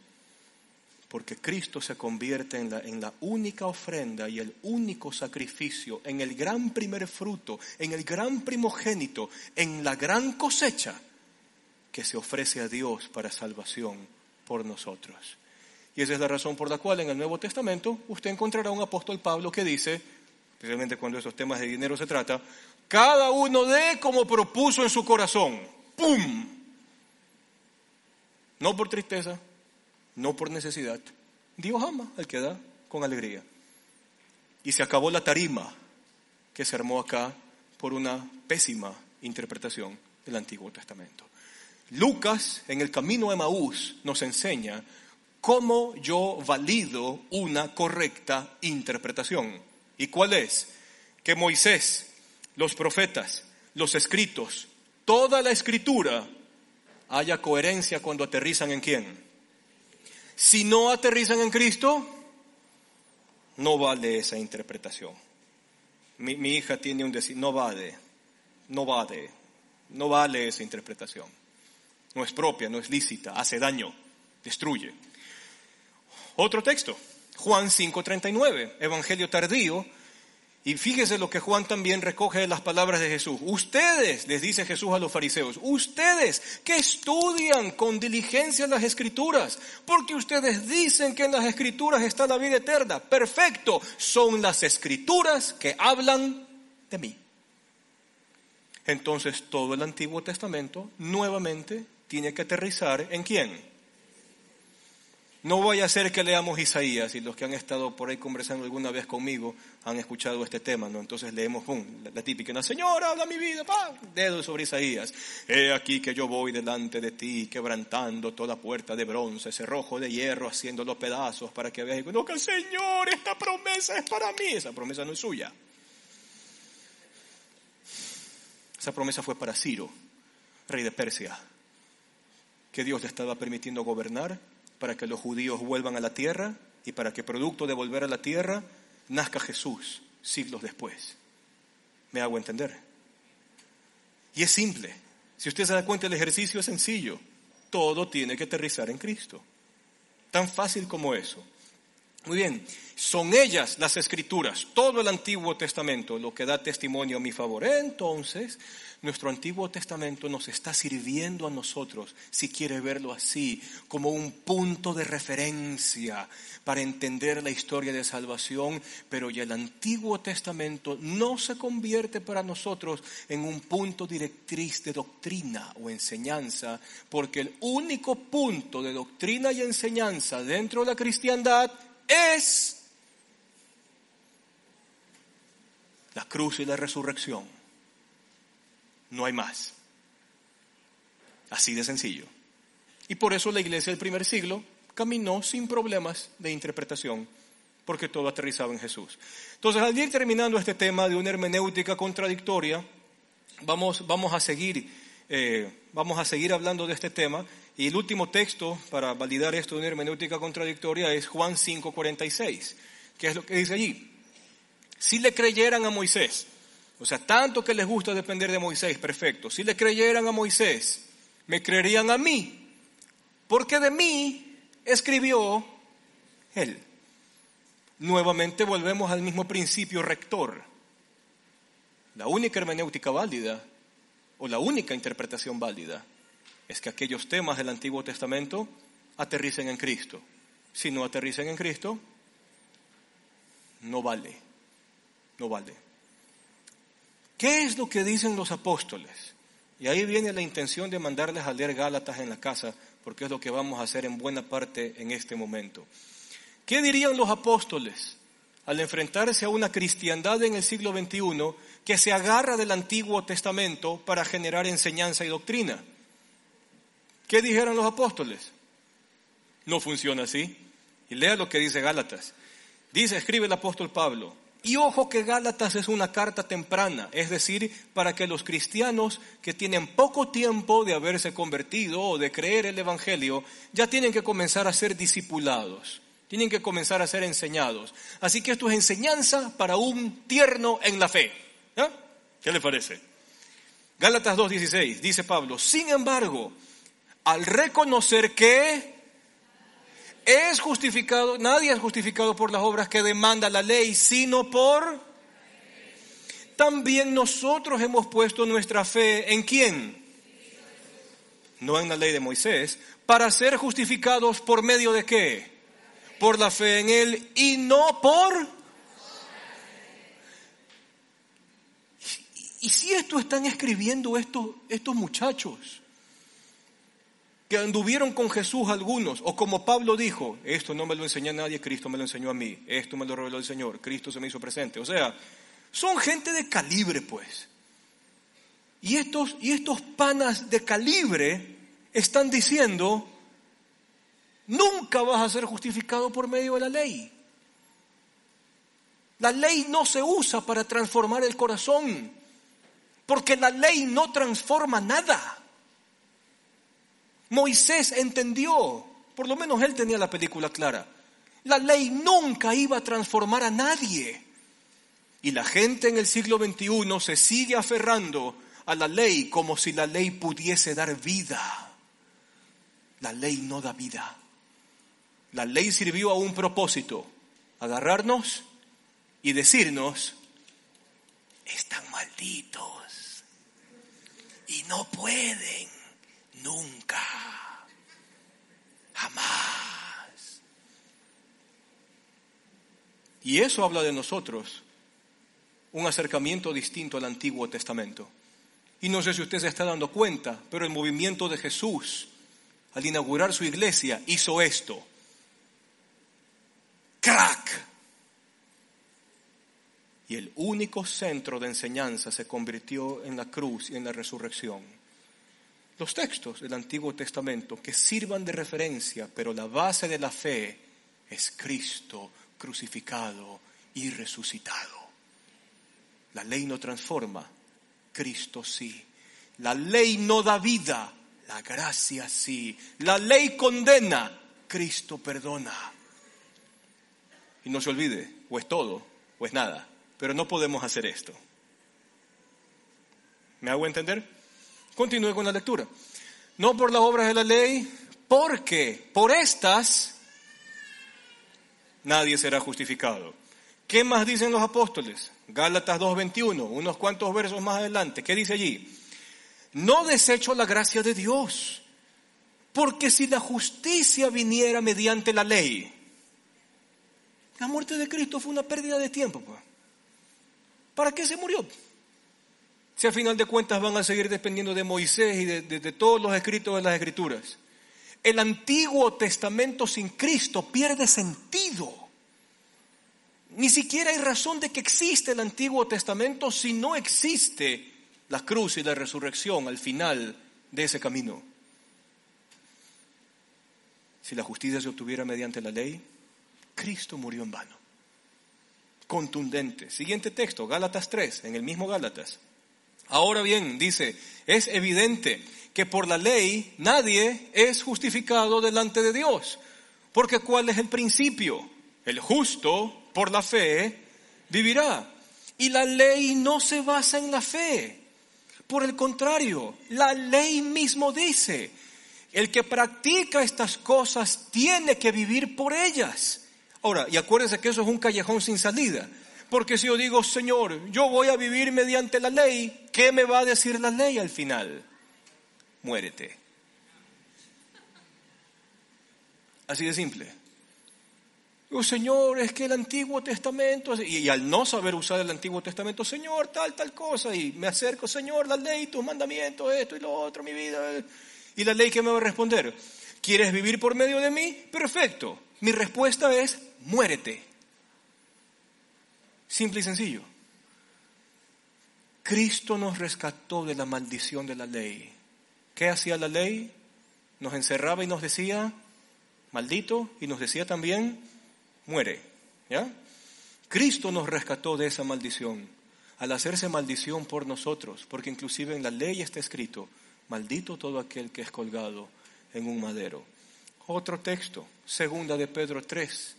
Porque Cristo se convierte en la, en la, única ofrenda y el único sacrificio, en el gran primer fruto, en el gran primogénito, en la gran cosecha que se ofrece a Dios para salvación por nosotros. Y esa es la razón por la cual en el Nuevo Testamento usted encontrará un apóstol Pablo que dice, especialmente cuando esos temas de dinero se trata, cada uno dé como propuso en su corazón. ¡Pum! No por tristeza, no por necesidad. Dios ama al que da con alegría. Y se acabó la tarima que se armó acá por una pésima interpretación del Antiguo Testamento. Lucas, en el camino de Maús, nos enseña cómo yo valido una correcta interpretación. ¿Y cuál es? Que Moisés los profetas, los escritos, toda la escritura haya coherencia cuando aterrizan en quién. Si no aterrizan en Cristo, no vale esa interpretación. Mi, hija tiene un decir, no vale, no vale, no vale esa interpretación. No es propia, no es lícita, hace daño, destruye. Otro texto, Juan 5:39, Evangelio tardío, y fíjese lo que Juan también recoge de las palabras de Jesús. Ustedes, les dice Jesús a los fariseos, ustedes que estudian con diligencia las escrituras, porque ustedes dicen que en las escrituras está la vida eterna. Perfecto, son las escrituras que hablan de mí. Entonces todo el Antiguo Testamento nuevamente tiene que aterrizar en quién? No voy a hacer que leamos Isaías y los que han estado por ahí conversando alguna vez conmigo han escuchado este tema, ¿no? Entonces leemos, pum, la, típica, la Señora, habla mi vida, dedo sobre Isaías. He aquí que yo voy delante de ti, quebrantando toda puerta de bronce, cerrojo de hierro, haciéndolo pedazos para que veas, no, que Señor, esta promesa es para mí, esa promesa no es suya. Esa promesa fue para Ciro, rey de Persia, que Dios le estaba permitiendo gobernar para que los judíos vuelvan a la tierra y para que producto de volver a la tierra nazca Jesús siglos después. ¿Me hago entender? Y es simple. Si usted se da cuenta, el ejercicio es sencillo. Todo tiene que aterrizar en Cristo. Tan fácil como eso. Muy bien, son ellas las escrituras, todo el Antiguo Testamento, lo que da testimonio a mi favor. Entonces, nuestro Antiguo Testamento nos está sirviendo a nosotros, si quiere verlo así, como un punto de referencia para entender la historia de salvación, pero ya el Antiguo Testamento no se convierte para nosotros en un punto directriz de doctrina o enseñanza, porque el único punto de doctrina y enseñanza dentro de la cristiandad es la cruz y la resurrección. No hay más. Así de sencillo. Y por eso la iglesia del primer siglo caminó sin problemas de interpretación, porque todo aterrizaba en Jesús. Entonces, al ir terminando este tema de una hermenéutica contradictoria, vamos, vamos, a, seguir, eh, vamos a seguir hablando de este tema y el último texto para validar esto de una hermenéutica contradictoria es Juan 5:46, que es lo que dice allí. Si le creyeran a Moisés, o sea, tanto que les gusta depender de Moisés, perfecto. Si le creyeran a Moisés, me creerían a mí, porque de mí escribió él. Nuevamente volvemos al mismo principio rector. La única hermenéutica válida, o la única interpretación válida, es que aquellos temas del Antiguo Testamento aterricen en Cristo. Si no aterricen en Cristo, no vale, no vale. ¿Qué es lo que dicen los apóstoles? Y ahí viene la intención de mandarles a leer Gálatas en la casa, porque es lo que vamos a hacer en buena parte en este momento. ¿Qué dirían los apóstoles al enfrentarse a una cristiandad en el siglo XXI que se agarra del Antiguo Testamento para generar enseñanza y doctrina? ¿Qué dijeron los apóstoles? No funciona así. Y lea lo que dice Gálatas. Dice, escribe el apóstol Pablo. Y ojo que Gálatas es una carta temprana, es decir, para que los cristianos que tienen poco tiempo de haberse convertido o de creer el Evangelio, ya tienen que comenzar a ser discipulados, tienen que comenzar a ser enseñados. Así que esto es enseñanza para un tierno en la fe. ¿Ah? ¿Qué le parece? Gálatas 2.16, dice Pablo, sin embargo, al reconocer que es justificado, nadie es justificado por las obras que demanda la ley, sino por... También nosotros hemos puesto nuestra fe en quién? No en la ley de Moisés, para ser justificados por medio de qué? Por la fe en Él y no por... ¿Y si esto están escribiendo estos, estos muchachos? Que anduvieron con Jesús algunos, o como Pablo dijo, esto no me lo enseñó a nadie, Cristo me lo enseñó a mí, esto me lo reveló el Señor, Cristo se me hizo presente. O sea, son gente de calibre, pues. Y estos, y estos panas de calibre están diciendo, nunca vas a ser justificado por medio de la ley. La ley no se usa para transformar el corazón, porque la ley no transforma nada. Moisés entendió, por lo menos él tenía la película clara, la ley nunca iba a transformar a nadie. Y la gente en el siglo XXI se sigue aferrando a la ley como si la ley pudiese dar vida. La ley no da vida. La ley sirvió a un propósito, agarrarnos y decirnos, están malditos y no pueden Nunca. Jamás. Y eso habla de nosotros, un acercamiento distinto al Antiguo Testamento. Y no sé si usted se está dando cuenta, pero el movimiento de Jesús, al inaugurar su iglesia, hizo esto. ¡Crack! Y el único centro de enseñanza se convirtió en la cruz y en la resurrección los textos del Antiguo Testamento que sirvan de referencia, pero la base de la fe es Cristo crucificado y resucitado. La ley no transforma, Cristo sí. La ley no da vida, la gracia sí. La ley condena, Cristo perdona. Y no se olvide, o es todo o es nada. pero no podemos hacer esto. ¿Me hago entender? Continúe con la lectura. No por las obras de la ley, porque por estas nadie será justificado. ¿Qué más dicen los apóstoles? Gálatas 2.21, unos cuantos versos más adelante. ¿Qué dice allí? No desecho la gracia de Dios, porque si la justicia viniera mediante la ley, la muerte de Cristo fue una pérdida de tiempo. Pues. ¿Para qué se murió? Si a final de cuentas van a seguir dependiendo de Moisés y de, todos los escritos de las escrituras. El Antiguo Testamento sin Cristo pierde sentido. Ni siquiera hay razón de que existe el Antiguo Testamento si no existe la cruz y la resurrección al final de ese camino. Si la justicia se obtuviera mediante la ley, Cristo murió en vano. Contundente. Siguiente texto, Gálatas 3, en el mismo Gálatas. Ahora bien, dice, es evidente que por la ley nadie es justificado delante de Dios. Porque ¿cuál es el principio? El justo por la fe vivirá. Y la ley no se basa en la fe. Por el contrario, la ley mismo dice, el que practica estas cosas tiene que vivir por ellas. Ahora, y acuérdense que eso es un callejón sin salida. Porque si yo digo, Señor, yo voy a vivir mediante la ley, ¿qué me va a decir la ley al final? Muérete. Así de simple. Señor, es que el Antiguo Testamento, y, y, al no saber usar el Antiguo Testamento, Señor, tal, tal cosa, y me acerco, Señor, la ley, tus mandamientos, esto y lo otro, mi vida. ¿Y la ley qué me va a responder? ¿Quieres vivir por medio de mí? Perfecto. Mi respuesta es, muérete. Simple y sencillo. Cristo nos rescató de la maldición de la ley. ¿Qué hacía la ley? Nos encerraba y nos decía, maldito, y nos decía también, muere. Cristo nos rescató de esa maldición al hacerse maldición por nosotros, porque inclusive en la ley está escrito, maldito todo aquel que es colgado en un madero. Otro texto, segunda de Pedro 3,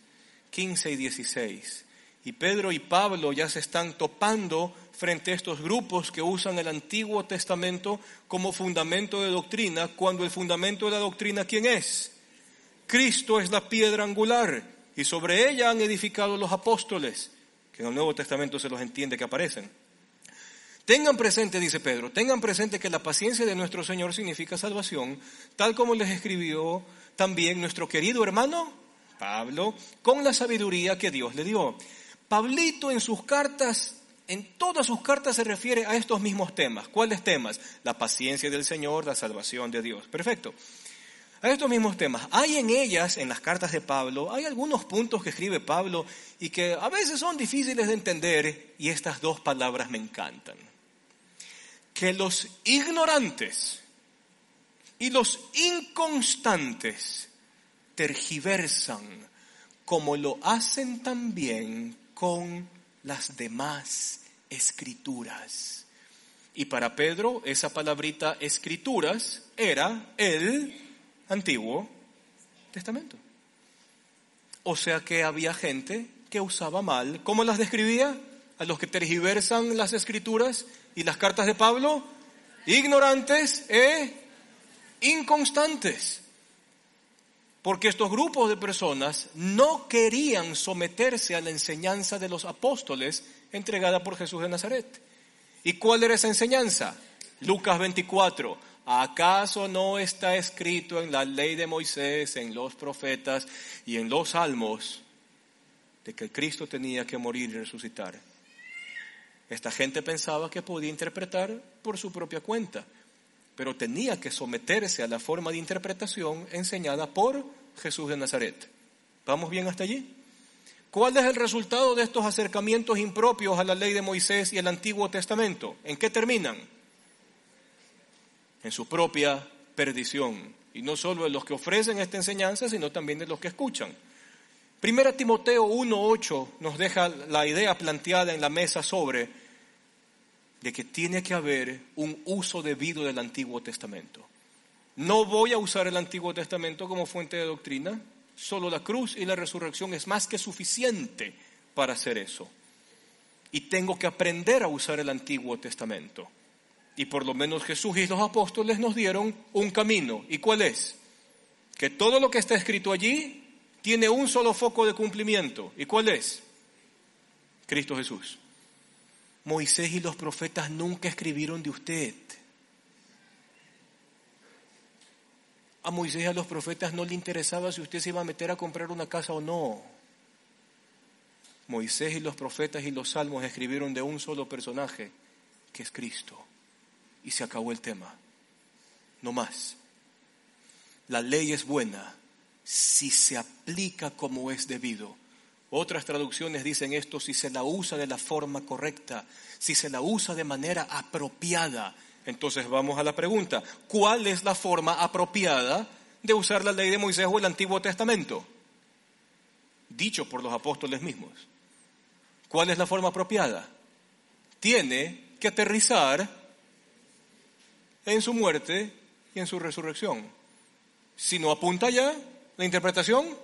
15 y 16. Y Pedro y Pablo ya se están topando frente a estos grupos que usan el Antiguo Testamento como fundamento de doctrina, cuando el fundamento de la doctrina, ¿quién es? Cristo es la piedra angular y sobre ella han edificado los apóstoles, que en el Nuevo Testamento se los entiende que aparecen. Tengan presente, dice Pedro, tengan presente que la paciencia de nuestro Señor significa salvación, tal como les escribió también nuestro querido hermano Pablo, con la sabiduría que Dios le dio. Pablito en sus cartas, en todas sus cartas se refiere a estos mismos temas. ¿Cuáles temas? La paciencia del Señor, la salvación de Dios. Perfecto. A estos mismos temas. Hay en ellas, en las cartas de Pablo, hay algunos puntos que escribe Pablo y que a veces son difíciles de entender y estas dos palabras me encantan. Que los ignorantes y los inconstantes tergiversan como lo hacen también con las demás escrituras. Y para Pedro esa palabrita escrituras era el Antiguo Testamento. O sea que había gente que usaba mal. ¿Cómo las describía? A los que tergiversan las escrituras y las cartas de Pablo, ignorantes e inconstantes porque estos grupos de personas no querían someterse a la enseñanza de los apóstoles entregada por Jesús de Nazaret. ¿Y cuál era esa enseñanza? Lucas 24. ¿Acaso no está escrito en la ley de Moisés, en los profetas y en los salmos de que Cristo tenía que morir y resucitar? Esta gente pensaba que podía interpretar por su propia cuenta pero tenía que someterse a la forma de interpretación enseñada por Jesús de Nazaret. ¿Vamos bien hasta allí? ¿Cuál es el resultado de estos acercamientos impropios a la ley de Moisés y el Antiguo Testamento? ¿En qué terminan? En su propia perdición. Y no solo de los que ofrecen esta enseñanza, sino también de los que escuchan. Primera Timoteo 1.8 nos deja la idea planteada en la mesa sobre de que tiene que haber un uso debido del Antiguo Testamento. No voy a usar el Antiguo Testamento como fuente de doctrina, solo la cruz y la resurrección es más que suficiente para hacer eso. y tengo que aprender a usar el Antiguo Testamento. Y por lo menos Jesús y los apóstoles nos dieron un camino. ¿Y cuál es? Que todo lo que está escrito allí tiene un solo foco de cumplimiento. ¿Y cuál es? Cristo Jesús. Moisés y los profetas nunca escribieron de usted. A Moisés y a los profetas no le interesaba si usted se iba a meter a comprar una casa o no. Moisés y los profetas y los salmos escribieron de un solo personaje, que es Cristo. Y se acabó el tema. No más. La ley es buena si se aplica como es debido. Otras traducciones dicen esto si se la usa de la forma correcta, si se la usa de manera apropiada. Entonces vamos a la pregunta, ¿cuál es la forma apropiada de usar la ley de Moisés o el Antiguo Testamento? Dicho por los apóstoles mismos. ¿Cuál es la forma apropiada? Tiene que aterrizar en su muerte y en su resurrección. Si no apunta allá, la interpretación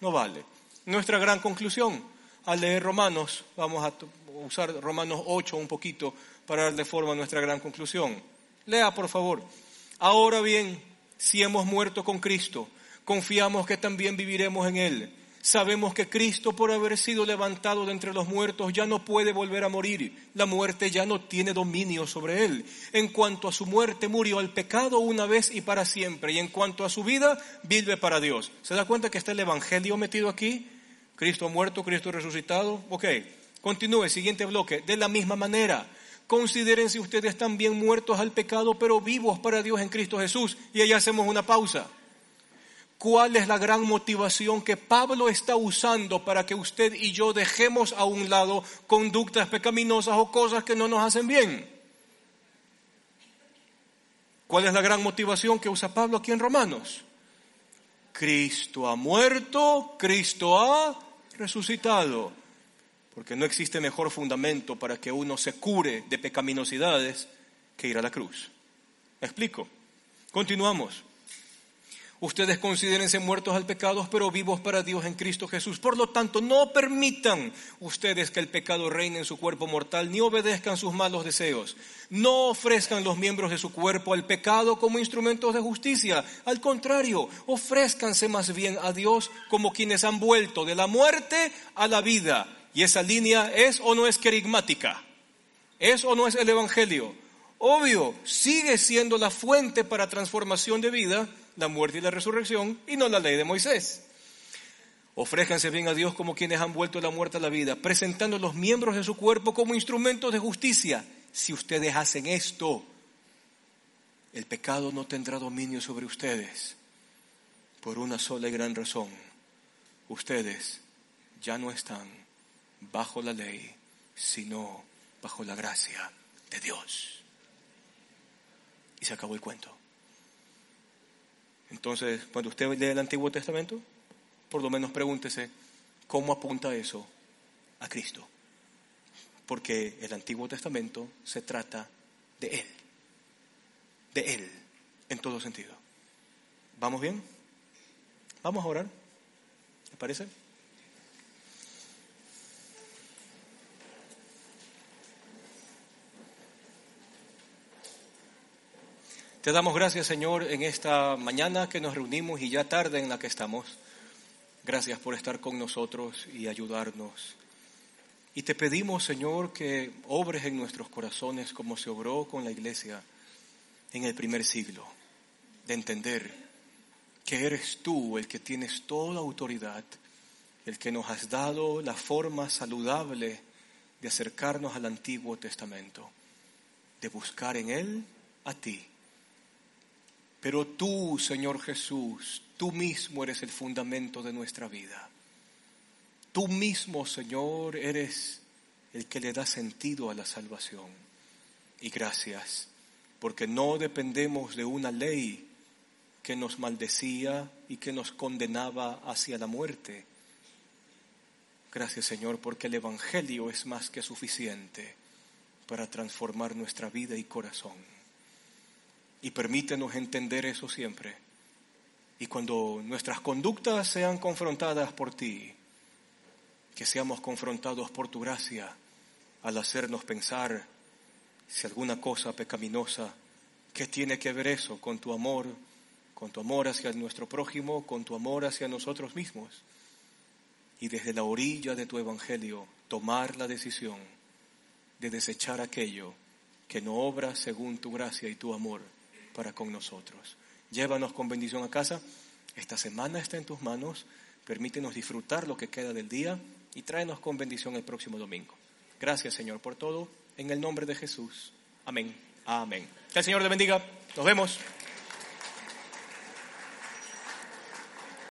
no vale. Nuestra gran conclusión al leer Romanos, vamos a usar Romanos 8 un poquito para darle forma a nuestra gran conclusión. Lea, por favor. Ahora bien, si hemos muerto con Cristo, confiamos que también viviremos en Él Sabemos que Cristo, por haber sido levantado de entre los muertos, ya no puede volver a morir. La muerte ya no tiene dominio sobre él. En cuanto a su muerte, murió al pecado una vez y para siempre. Y en cuanto a su vida, vive para Dios. ¿Se da cuenta que está el Evangelio metido aquí? Cristo muerto, Cristo resucitado. Ok, continúe, siguiente bloque. De la misma manera, considérense ustedes también muertos al pecado, pero vivos para Dios en Cristo Jesús. Y ahí hacemos una pausa cuál es la gran motivación que Pablo está usando para que usted y yo dejemos a un lado conductas pecaminosas o cosas que no nos hacen bien. ¿Cuál es la gran motivación que usa Pablo aquí en Romanos? Cristo ha muerto, Cristo ha resucitado. Porque no existe mejor fundamento para que uno se cure de pecaminosidades que ir a la cruz. ¿Me explico? Continuamos. Ustedes considérense muertos al pecado, pero vivos para Dios en Cristo Jesús. Por lo tanto, no permitan ustedes que el pecado reine en su cuerpo mortal, ni obedezcan sus malos deseos. No ofrezcan los miembros de su cuerpo al pecado como instrumentos de justicia. Al contrario, ofrézcanse más bien a Dios como quienes han vuelto de la muerte a la vida. Y esa línea es o no es querigmática. ¿Es o no es el Evangelio? Obvio, sigue siendo la fuente para transformación de vida la muerte y la resurrección y no la ley de Moisés. Ofréjanse bien a Dios como quienes han vuelto la muerte a la vida, presentando los miembros de su cuerpo como instrumentos de justicia. Si ustedes hacen esto, el pecado no tendrá dominio sobre ustedes por una sola y gran razón. Ustedes ya no están bajo la ley, sino bajo la gracia de Dios. Y se acabó el cuento. Entonces, cuando usted lee el Antiguo Testamento, por lo menos pregúntese cómo apunta eso a Cristo. Porque el Antiguo Testamento se trata de Él, de Él, en todo sentido. ¿Vamos bien? Vamos a orar. ¿Le parece? Te damos gracias, Señor, en esta mañana que nos reunimos y ya tarde en la que estamos. Gracias por estar con nosotros y ayudarnos. Y te pedimos, Señor, que obres en nuestros corazones como se obró con la iglesia en el primer siglo, de entender que eres tú el que tienes toda autoridad, el que nos has dado la forma saludable de acercarnos al Antiguo Testamento, de buscar en él a ti pero tú, Señor Jesús, tú mismo eres el fundamento de nuestra vida. Tú mismo, Señor, eres el que le da sentido a la salvación. Y gracias, porque no dependemos de una ley que nos maldecía y que nos condenaba hacia la muerte. Gracias, Señor, porque el Evangelio es más que suficiente para transformar nuestra vida y corazón. Y permítenos entender eso siempre. Y cuando nuestras conductas sean confrontadas por ti, que seamos confrontados por tu gracia al hacernos pensar si alguna cosa pecaminosa, ¿qué tiene que ver eso con tu amor, con tu amor hacia nuestro prójimo, con tu amor hacia nosotros mismos? Y desde la orilla de tu evangelio tomar la decisión de desechar aquello que no obra según tu gracia y tu amor para con nosotros. Llévanos con bendición a casa. Esta semana está en tus manos. Permítenos disfrutar lo que queda del día y tráenos con bendición el próximo domingo. Gracias, Señor, por todo. En el nombre de Jesús. Amén. Amén. Que el Señor te bendiga. Nos vemos.